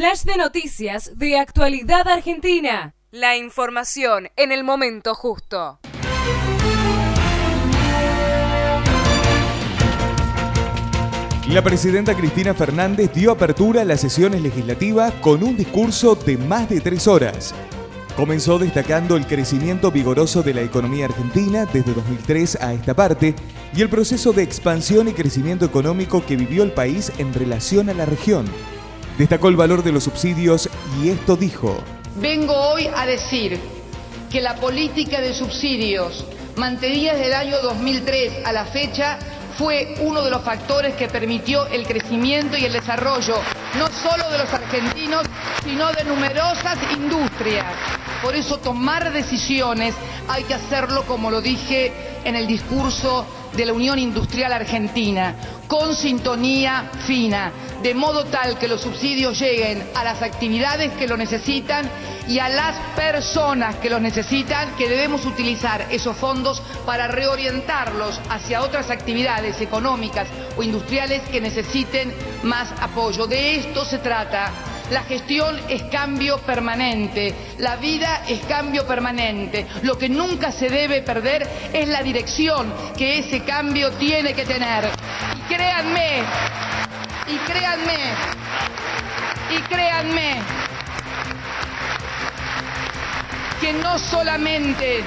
Flash de noticias de actualidad argentina. La información en el momento justo. La presidenta Cristina Fernández dio apertura a las sesiones legislativas con un discurso de más de tres horas. Comenzó destacando el crecimiento vigoroso de la economía argentina desde 2003 a esta parte y el proceso de expansión y crecimiento económico que vivió el país en relación a la región. Destacó el valor de los subsidios y esto dijo. Vengo hoy a decir que la política de subsidios mantenida desde el año 2003 a la fecha fue uno de los factores que permitió el crecimiento y el desarrollo no solo de los argentinos, sino de numerosas industrias. Por eso tomar decisiones hay que hacerlo, como lo dije en el discurso de la Unión Industrial Argentina, con sintonía fina, de modo tal que los subsidios lleguen a las actividades que lo necesitan y a las personas que los necesitan, que debemos utilizar esos fondos para reorientarlos hacia otras actividades económicas o industriales que necesiten más apoyo. De esto se trata la gestión es cambio permanente, la vida es cambio permanente. Lo que nunca se debe perder es la dirección que ese cambio tiene que tener. Y créanme, y créanme, y créanme, que no solamente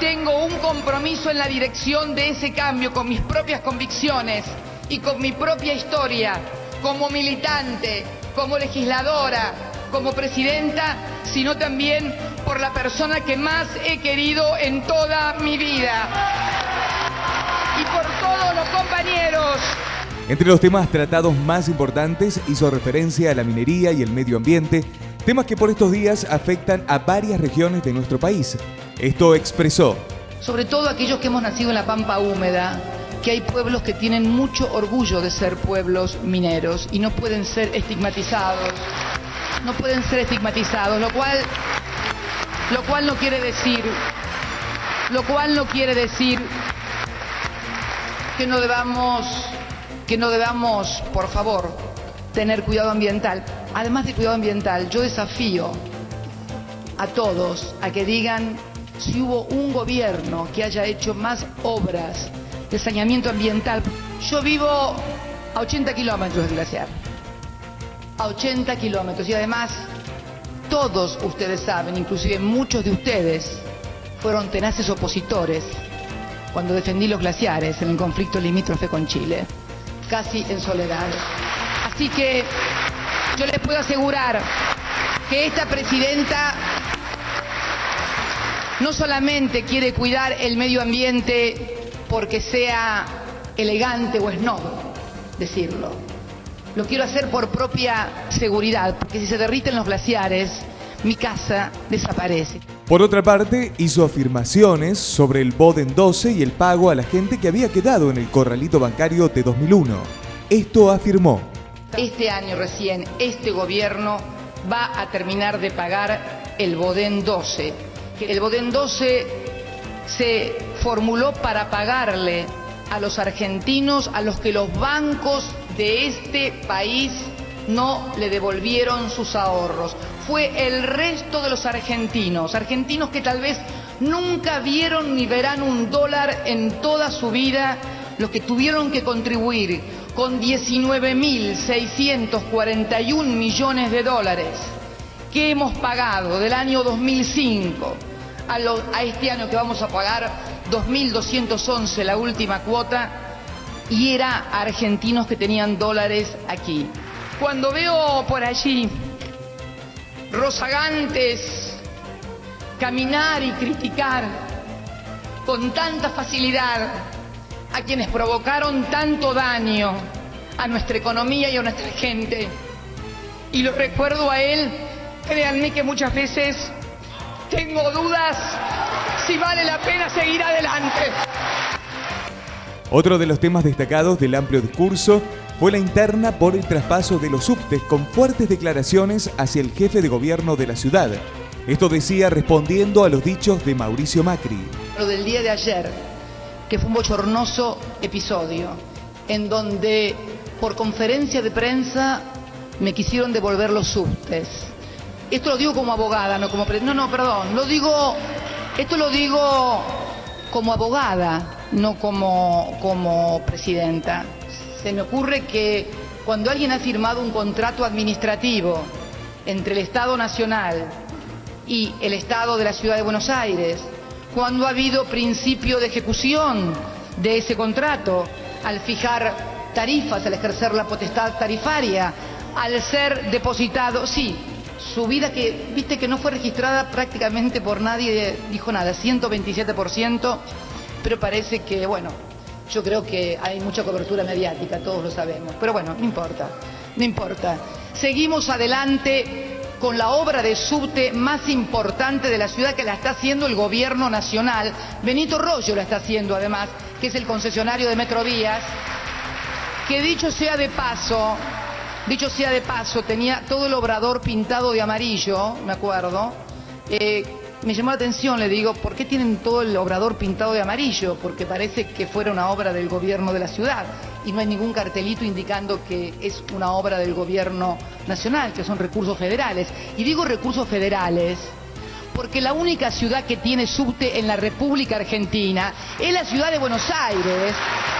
tengo un compromiso en la dirección de ese cambio con mis propias convicciones y con mi propia historia como militante, como legisladora, como presidenta, sino también por la persona que más he querido en toda mi vida. Y por todos los compañeros. Entre los temas tratados más importantes hizo referencia a la minería y el medio ambiente, temas que por estos días afectan a varias regiones de nuestro país. Esto expresó. Sobre todo aquellos que hemos nacido en la pampa húmeda, que hay pueblos que tienen mucho orgullo de ser pueblos mineros y no pueden ser estigmatizados. No pueden ser estigmatizados, lo cual, lo cual no quiere decir, lo cual no quiere decir que no debamos, que no debamos, por favor, tener cuidado ambiental. Además de cuidado ambiental, yo desafío a todos a que digan si hubo un gobierno que haya hecho más obras de saneamiento ambiental. Yo vivo a 80 kilómetros del glaciar. A 80 kilómetros. Y además, todos ustedes saben, inclusive muchos de ustedes, fueron tenaces opositores cuando defendí los glaciares en el conflicto limítrofe con Chile, casi en soledad. Así que yo les puedo asegurar que esta presidenta no solamente quiere cuidar el medio ambiente porque sea elegante o snob decirlo. Lo quiero hacer por propia seguridad, porque si se derriten los glaciares, mi casa desaparece. Por otra parte, hizo afirmaciones sobre el Boden 12 y el pago a la gente que había quedado en el corralito bancario de 2001. Esto afirmó. Este año recién, este gobierno va a terminar de pagar el Boden 12. El Boden 12 se formuló para pagarle a los argentinos a los que los bancos de este país no le devolvieron sus ahorros. Fue el resto de los argentinos, argentinos que tal vez nunca vieron ni verán un dólar en toda su vida, los que tuvieron que contribuir con 19.641 millones de dólares que hemos pagado del año 2005 a, este año que vamos a pagar 2.211 la última cuota y era a argentinos que tenían dólares aquí. Cuando veo por allí rozagantes caminar y criticar con tanta facilidad a quienes provocaron tanto daño a nuestra economía y a nuestra gente, y lo recuerdo a él, créanme que muchas veces tengo dudas si vale la pena seguir adelante. Otro de los temas destacados del amplio discurso fue la interna por el traspaso de los subtes con fuertes declaraciones hacia el jefe de gobierno de la ciudad. Esto decía respondiendo a los dichos de Mauricio Macri. Lo del día de ayer, que fue un bochornoso episodio, en donde por conferencia de prensa me quisieron devolver los subtes. Esto lo digo como abogada, no como... No, no, perdón, lo digo... Esto lo digo como abogada, no como, como presidenta. Se me ocurre que cuando alguien ha firmado un contrato administrativo entre el Estado Nacional y el Estado de la Ciudad de Buenos Aires, cuando ha habido principio de ejecución de ese contrato, al fijar tarifas, al ejercer la potestad tarifaria, al ser depositado, sí, su vida que, viste que no fue registrada prácticamente por nadie, dijo nada, 127%, pero parece que, bueno, yo creo que hay mucha cobertura mediática, todos lo sabemos, pero bueno, no importa, no importa. Seguimos adelante con la obra de subte más importante de la ciudad que la está haciendo el gobierno nacional. Benito Rollo la está haciendo además, que es el concesionario de Metrovías, que dicho sea de paso, dicho sea de paso, tenía todo el obrador pintado de amarillo, me acuerdo. Eh, me llamó la atención, le digo, ¿por qué tienen todo el obrador pintado de amarillo? Porque parece que fuera una obra del gobierno de la ciudad y no hay ningún cartelito indicando que es una obra del gobierno nacional, que son recursos federales. Y digo recursos federales porque la única ciudad que tiene subte en la República Argentina es la ciudad de Buenos Aires.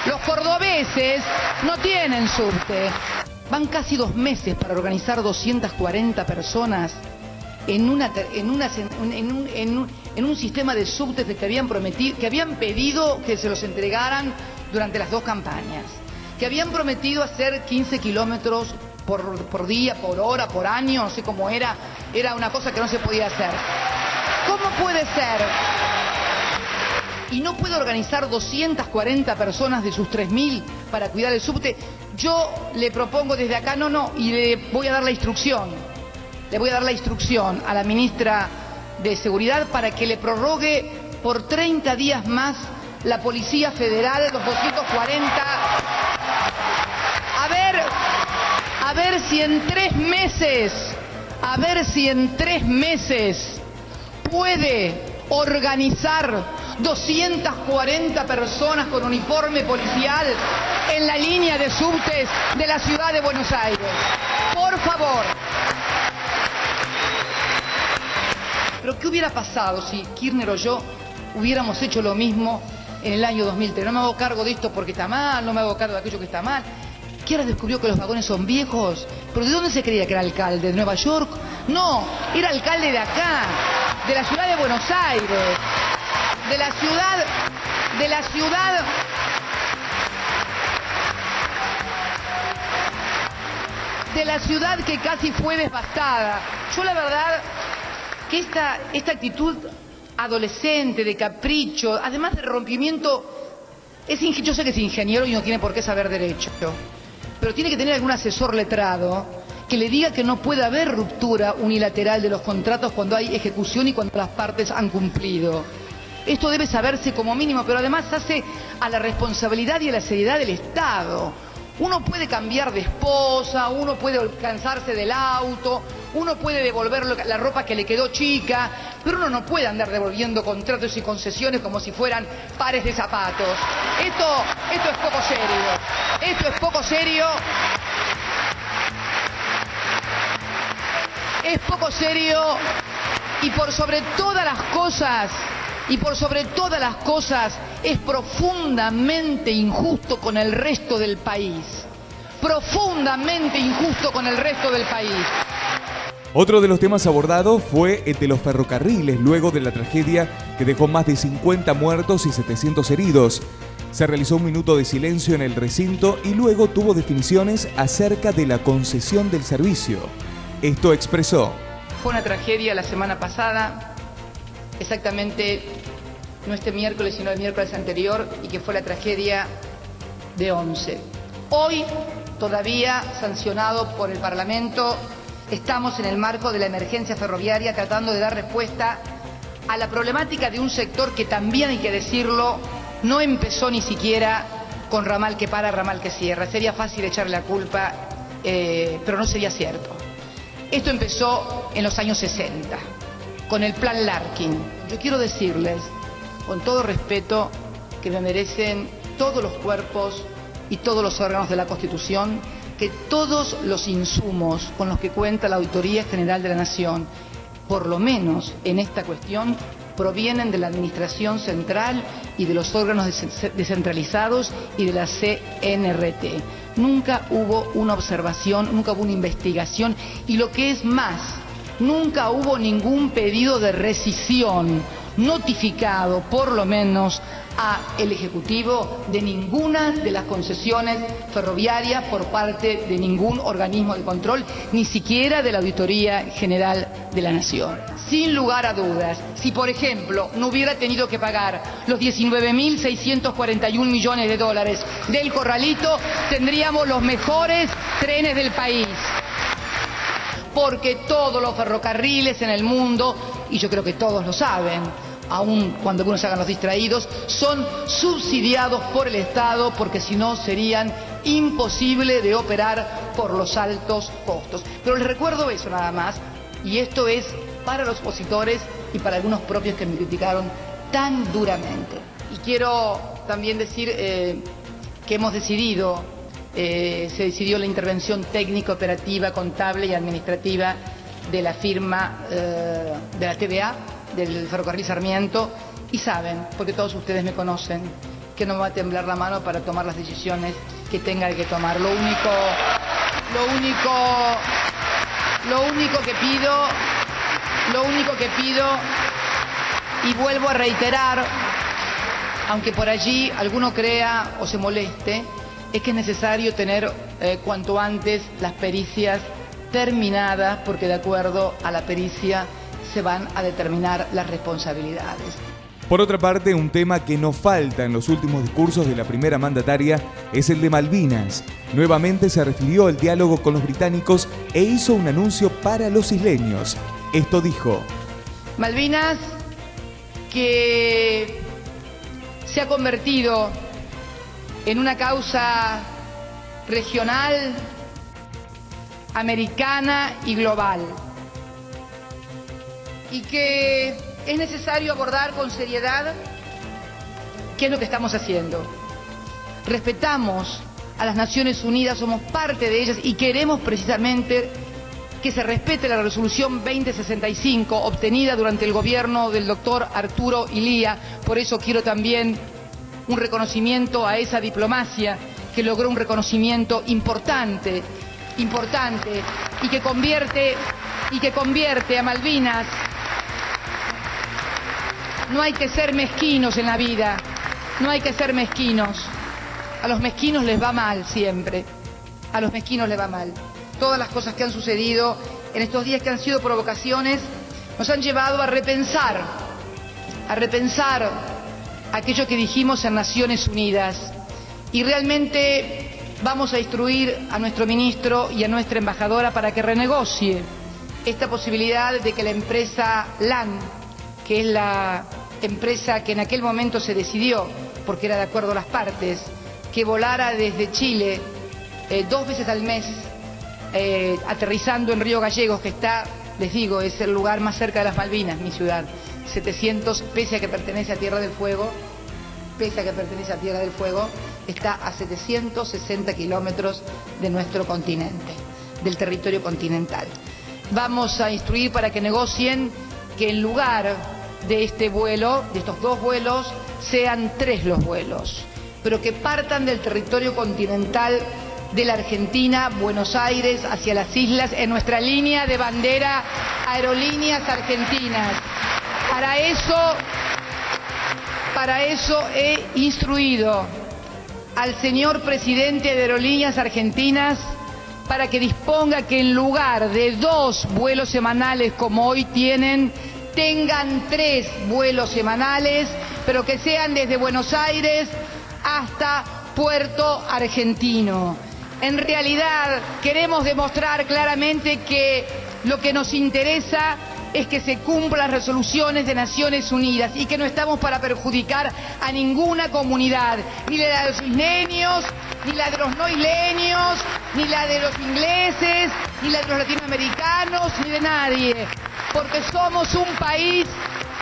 Los cordobeses no tienen subte. Van casi dos meses para organizar 240 personas en, un sistema de subtes que habían prometido, que habían pedido que se los entregaran durante las dos campañas, que habían prometido hacer 15 kilómetros por, por, día, por hora, por año, no sé cómo era, era una cosa que no se podía hacer. ¿Cómo puede ser? Y no puede organizar 240 personas de sus 3.000 para cuidar el subte. Yo le propongo desde acá, no, no, y le voy a dar la instrucción le voy a dar la instrucción a la ministra de Seguridad para que le prorrogue por 30 días más la Policía Federal, los 240. A ver, a ver si en tres meses, a ver si en tres meses puede organizar 240 personas con uniforme policial en la línea de subtes de la ciudad de Buenos Aires. Por favor. Pero ¿qué hubiera pasado si Kirchner o yo hubiéramos hecho lo mismo en el año 2003? No me hago cargo de esto porque está mal, no me hago cargo de aquello que está mal. ahora descubrió que los vagones son viejos. ¿Pero de dónde se creía que era alcalde? ¿De Nueva York? No, era alcalde de acá, de la ciudad de Buenos Aires, de la ciudad, de la ciudad de la ciudad que casi fue devastada. Yo la verdad que esta, esta actitud adolescente, de capricho, además de rompimiento, es, yo sé que es ingeniero y no tiene por qué saber derecho, pero tiene que tener algún asesor letrado que le diga que no puede haber ruptura unilateral de los contratos cuando hay ejecución y cuando las partes han cumplido. Esto debe saberse como mínimo, pero además hace a la responsabilidad y a la seriedad del Estado. Uno puede cambiar de esposa, uno puede cansarse del auto, uno puede devolver la ropa que le quedó chica, pero uno no puede andar devolviendo contratos y concesiones como si fueran pares de zapatos. Esto, esto es poco serio. Esto es poco serio. Es poco serio y por sobre todas las cosas, y por sobre todas las cosas, es profundamente injusto con el resto del país. Profundamente injusto con el resto del país. Otro de los temas abordados fue el de los ferrocarriles, luego de la tragedia que dejó más de 50 muertos y 700 heridos. Se realizó un minuto de silencio en el recinto y luego tuvo definiciones acerca de la concesión del servicio. Esto expresó. Fue una tragedia la semana pasada, exactamente no este miércoles, sino el miércoles anterior, y que fue la tragedia de Once. Hoy, todavía sancionado por el Parlamento, estamos en el marco de la emergencia ferroviaria tratando de dar respuesta a la problemática de un sector que también hay que decirlo, no empezó ni siquiera con ramal que para, ramal que cierra. Sería fácil echarle la culpa, eh, pero no sería cierto. Esto empezó en los años 60, con el plan Larkin. Yo quiero decirles con todo respeto que me merecen todos los cuerpos y todos los órganos de la Constitución, que todos los insumos con los que cuenta la Auditoría General de la Nación, por lo menos en esta cuestión, provienen de la Administración Central y de los órganos descentralizados y de la CNRT. Nunca hubo una observación, nunca hubo una investigación y lo que es más, nunca hubo ningún pedido de rescisión notificado, por lo menos, a el Ejecutivo de ninguna de las concesiones ferroviarias por parte de ningún organismo de control, ni siquiera de la Auditoría General de la Nación. Sin lugar a dudas, si por ejemplo no hubiera tenido que pagar los 19.641 millones de dólares del corralito, tendríamos los mejores trenes del país porque todos los ferrocarriles en el mundo, y yo creo que todos lo saben, aun cuando algunos se hagan los distraídos, son subsidiados por el Estado porque si no serían imposible de operar por los altos costos. Pero les recuerdo eso nada más, y esto es para los opositores y para algunos propios que me criticaron tan duramente. Y quiero también decir eh, que hemos decidido, eh, se decidió la intervención técnica, operativa, contable y administrativa de la firma eh, de la TVA del ferrocarril Sarmiento y saben, porque todos ustedes me conocen, que no me va a temblar la mano para tomar las decisiones que tenga que tomar. Lo único, lo único, lo único que pido, lo único que pido y vuelvo a reiterar, aunque por allí alguno crea o se moleste, es que es necesario tener eh, cuanto antes las pericias terminadas, porque de acuerdo a la pericia se van a determinar las responsabilidades. Por otra parte, un tema que no falta en los últimos discursos de la primera mandataria es el de Malvinas. Nuevamente se refirió al diálogo con los británicos e hizo un anuncio para los isleños. Esto dijo. Malvinas que se ha convertido en una causa regional, americana y global y que es necesario abordar con seriedad qué es lo que estamos haciendo. Respetamos a las Naciones Unidas, somos parte de ellas y queremos precisamente que se respete la resolución 2065 obtenida durante el gobierno del doctor Arturo Ilía. Por eso quiero también un reconocimiento a esa diplomacia que logró un reconocimiento importante, importante y que convierte y que convierte a Malvinas no hay que ser mezquinos en la vida, no hay que ser mezquinos. A los mezquinos les va mal siempre, a los mezquinos les va mal. Todas las cosas que han sucedido en estos días que han sido provocaciones nos han llevado a repensar, a repensar aquello que dijimos en Naciones Unidas. Y realmente vamos a instruir a nuestro ministro y a nuestra embajadora para que renegocie esta posibilidad de que la empresa LAN, que es la empresa que en aquel momento se decidió, porque era de acuerdo las partes, que volara desde Chile eh, dos veces al mes, eh, aterrizando en Río Gallegos, que está, les digo, es el lugar más cerca de las Malvinas, mi ciudad. 700, pese a que pertenece a Tierra del Fuego, pese a que pertenece a Tierra del Fuego, está a 760 kilómetros de nuestro continente, del territorio continental. Vamos a instruir para que negocien que en lugar de este vuelo, de estos dos vuelos, sean tres los vuelos, pero que partan del territorio continental de la Argentina, Buenos Aires, hacia las islas, en nuestra línea de bandera Aerolíneas Argentinas. Para eso, para eso he instruido al señor presidente de Aerolíneas Argentinas para que disponga que en lugar de dos vuelos semanales como hoy tienen, tengan tres vuelos semanales, pero que sean desde Buenos Aires hasta Puerto Argentino. En realidad queremos demostrar claramente que lo que nos interesa es que se cumplan las resoluciones de Naciones Unidas y que no estamos para perjudicar a ninguna comunidad, ni la de los isleños, ni la de los no isleños, ni la de los ingleses, ni la de los latinoamericanos, ni de nadie porque somos un país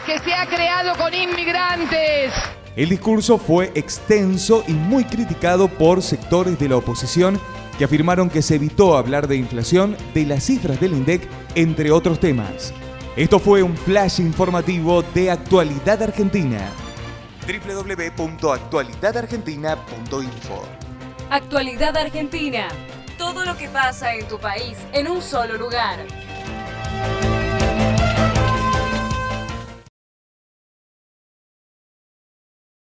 que se ha creado con inmigrantes. El discurso fue extenso y muy criticado por sectores de la oposición que afirmaron que se evitó hablar de inflación, de las cifras del INDEC, entre otros temas. Esto fue un flash informativo de Actualidad Argentina. www.actualidadargentina.info Actualidad Argentina. Todo lo que pasa en tu país en un solo lugar.